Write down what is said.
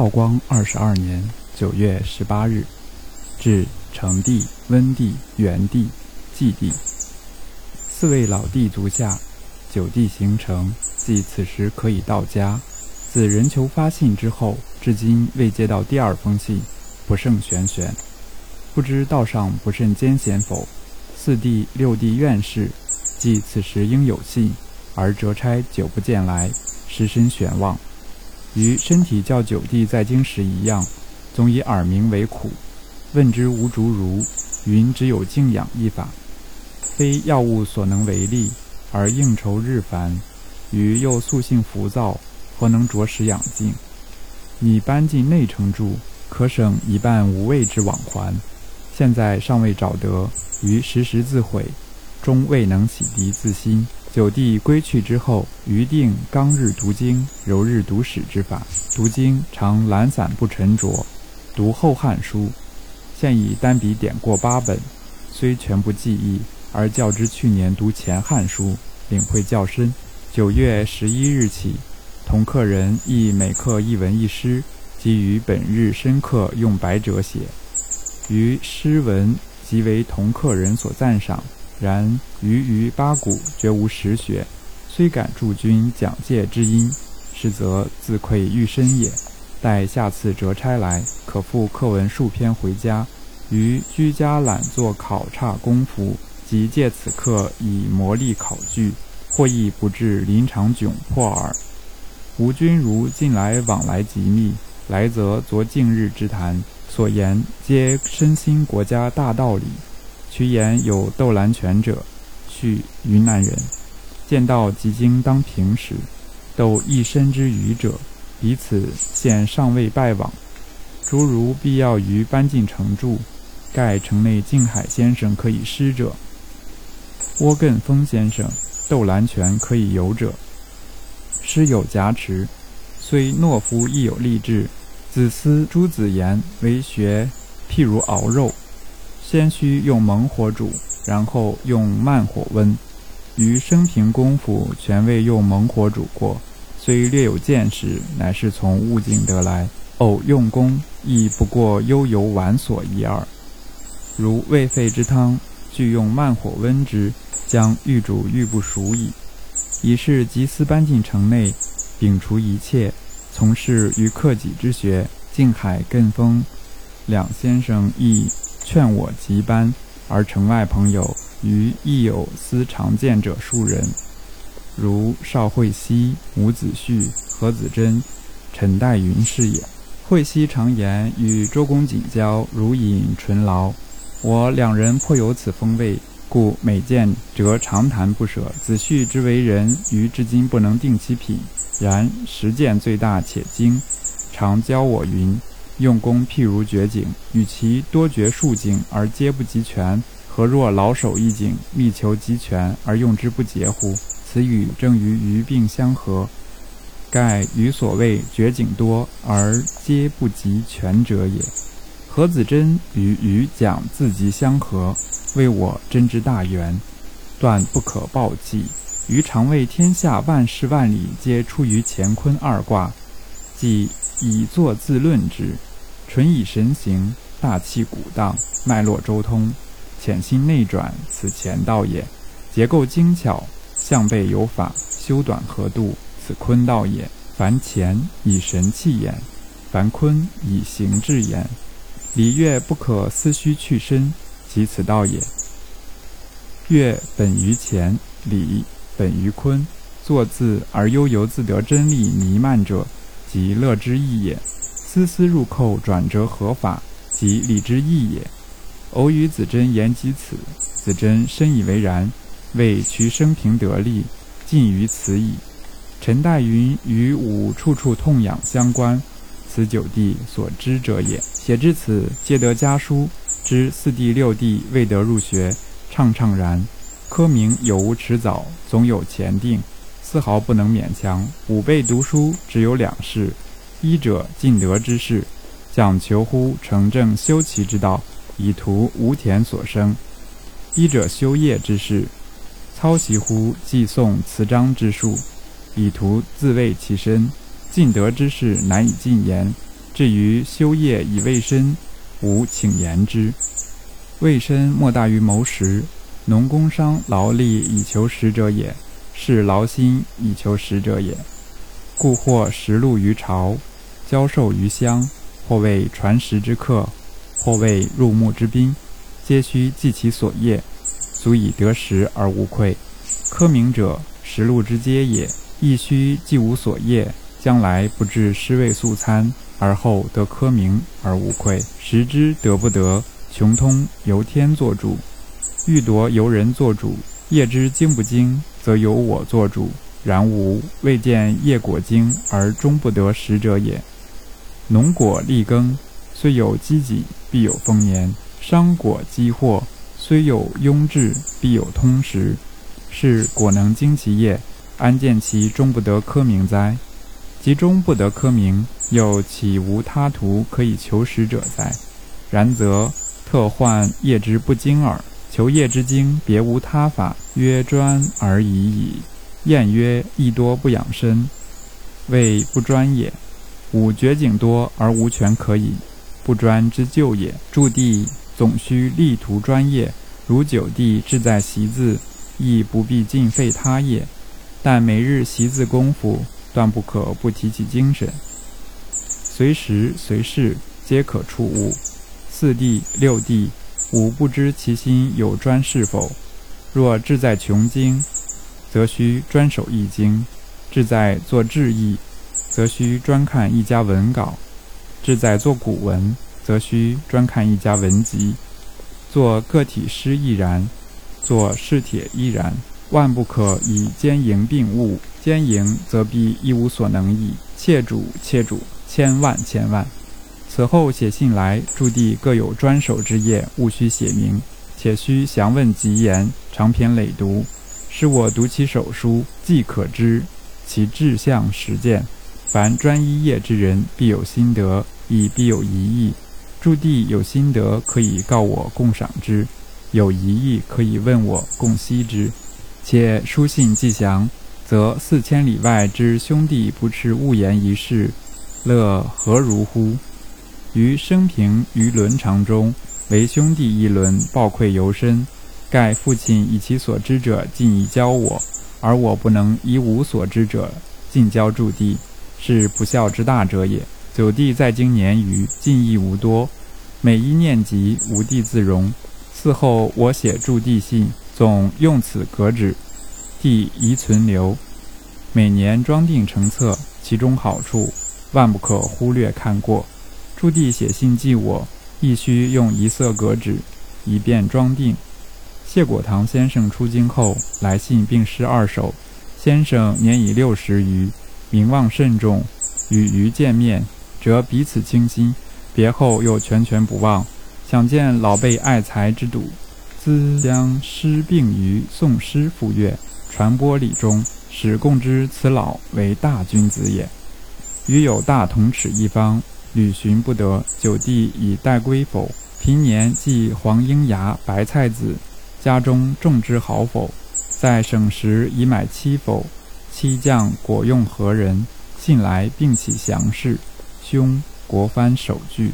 道光二十二年九月十八日，至成帝、温帝、元帝、纪帝四位老帝足下，九帝形成，即此时可以到家。自任求发信之后，至今未接到第二封信，不胜玄玄。不知道上不甚艰险否？四弟、六弟院士，即此时应有信，而折差久不见来，失身悬望。与身体较九地在京时一样，总以耳鸣为苦。问之无竹如，云只有静养一法，非药物所能为力，而应酬日繁，余又素性浮躁。何能着实养静。你搬进内城住，可省一半无谓之往还。现在尚未找得，于时时自悔，终未能洗涤自心。九弟归去之后，余定刚日读经，柔日读史之法。读经常懒散不沉着，读《后汉书》，现已单笔点过八本，虽全不记忆，而较之去年读《前汉书》，领会较深。九月十一日起。同客人亦每刻一文一诗，基于本日深刻用白者写。于诗文即为同客人所赞赏，然余于八股绝无实学，虽敢助君讲戒之音，实则自愧愈深也。待下次折差来，可复课文数篇回家，于居家懒做考察功夫，即借此课以磨砺考据，或亦不至临场窘迫耳。吴君如近来往来极密，来则昨近日之谈，所言皆身心国家大道理。渠言有窦兰泉者，叙云南人，见到即经当平时，窦一身之愚者，彼此现尚未拜往。诸如必要于搬进城住，盖城内静海先生可以施者，窝艮峰先生、窦兰泉可以游者。师有夹持，虽懦夫亦有励志。子思诸子言为学，譬如熬肉，先须用猛火煮，然后用慢火温。于生平功夫全未用猛火煮过，虽略有见识，乃是从物境得来。偶用功，亦不过悠游玩所一二。如未沸之汤，俱用慢火温之，将欲煮欲不熟矣。已是即思搬进城内，摒除一切，从事于克己之学。静海、艮峰两先生亦劝我即班，而城外朋友余亦有思常见者数人，如邵慧熙、吴子胥、何子珍、陈代云是也。慧熙常言与周公瑾交，如饮醇醪，我两人颇有此风味。故每见则长谈不舍。子胥之为人，于至今不能定其品。然实践最大且精，常教我云：用功譬如掘井，与其多掘数井而皆不及全，何若老守一井，力求极全而用之不竭乎？此语正与鱼病相合。盖与所谓掘井多而皆不及全者也。何子珍与鱼讲自极相合。为我真之大缘，断不可报记。余常谓天下万事万理，皆出于乾坤二卦，即以作自论之。纯以神行，大气鼓荡，脉络周通，潜心内转，此乾道也。结构精巧，象背有法，修短合度，此坤道也。凡乾以神气焉，凡坤以形质焉。礼乐不可思虚去身。即此道也。乐本于乾，礼本于坤。作字而悠游自得真理弥漫者，即乐之意也。丝丝入扣，转折合法，即礼之意也。偶与子珍言及此，子珍深以为然，谓渠生平得利，尽于此矣。陈代云与吾处处痛痒相关，此九弟所知者也。写至此，皆得家书。知四弟六弟未得入学，怅怅然。科名有无迟早，总有前定，丝毫不能勉强。吾辈读书只有两事：医者尽德之事，讲求乎成正修齐之道，以图无田所生；医者修业之事，操习乎寄诵词章之术，以图自慰其身。尽德之事难以尽言，至于修业以卫身，吾请言之。卫身莫大于谋食，农工商劳力以求食者也，是劳心以求食者也。故或食禄于朝，交授于乡，或为传食之客，或为入牧之宾，皆须记其所业，足以得食而无愧。科名者，食禄之阶也，亦须既无所业，将来不至失味素餐，而后得科名而无愧。食之得不得，穷通由天作主；欲夺由人作主。业之精不精，则由我作主。然吾未见业果精而终不得食者也。农果立耕，虽有积己，必有丰年；商果积货，虽有庸滞，必有通时。是果能经其业，安见其终不得科名哉？其终不得科名，又岂无他途可以求食者哉？然则特患业之不精耳。求业之精，别无他法，曰专而已矣。谚曰：“亦多不养身，谓不专也。吾绝景多而无权可以，不专之救也。驻地总须力图专业，如九地志在习字，亦不必尽废他业。但每日习字功夫，断不可不提起精神。随时随事皆可触悟。四地六地，吾不知其心有专是否。若志在穷经。”则需专守易经，志在做志意，则需专看一家文稿；志在做古文，则需专看一家文集。做个体诗亦然，做事帖亦然，万不可以兼营并务。兼营则必一无所能矣。切主切主，千万千万。此后写信来，驻地各有专守之业，务须写明，且须详问吉言，长篇累读。使我读其手书，即可知其志向实践。凡专一业之人，必有心得，亦必有疑义。驻地有心得，可以告我共赏之；有疑义，可以问我共析之。且书信既详，则四千里外之兄弟不持勿言一事，乐何如乎？于生平于伦常中，为兄弟一伦，报愧尤深。盖父亲以其所知者尽以教我，而我不能以吾所知者尽教驻地，是不孝之大者也。九弟在京年余，尽义无多，每一念及，无弟自容。嗣后我写驻地信，总用此格纸，弟宜存留。每年装订成册，其中好处万不可忽略看过。驻地写信寄我，亦须用一色格纸，以便装订。谢果堂先生出京后，来信并诗二首。先生年已六十余，名望甚重，与余见面，则彼此倾心。别后又全权不忘，想见老辈爱才之笃，兹将诗并于宋诗赋乐传播礼中，使共知此老为大君子也。余有大同齿一方，旅寻不得，九弟已待归否？平年寄黄英芽、白菜子。家中种之好否？在省时已买妻否？七将果用何人？信来并起降事。兄国藩首句。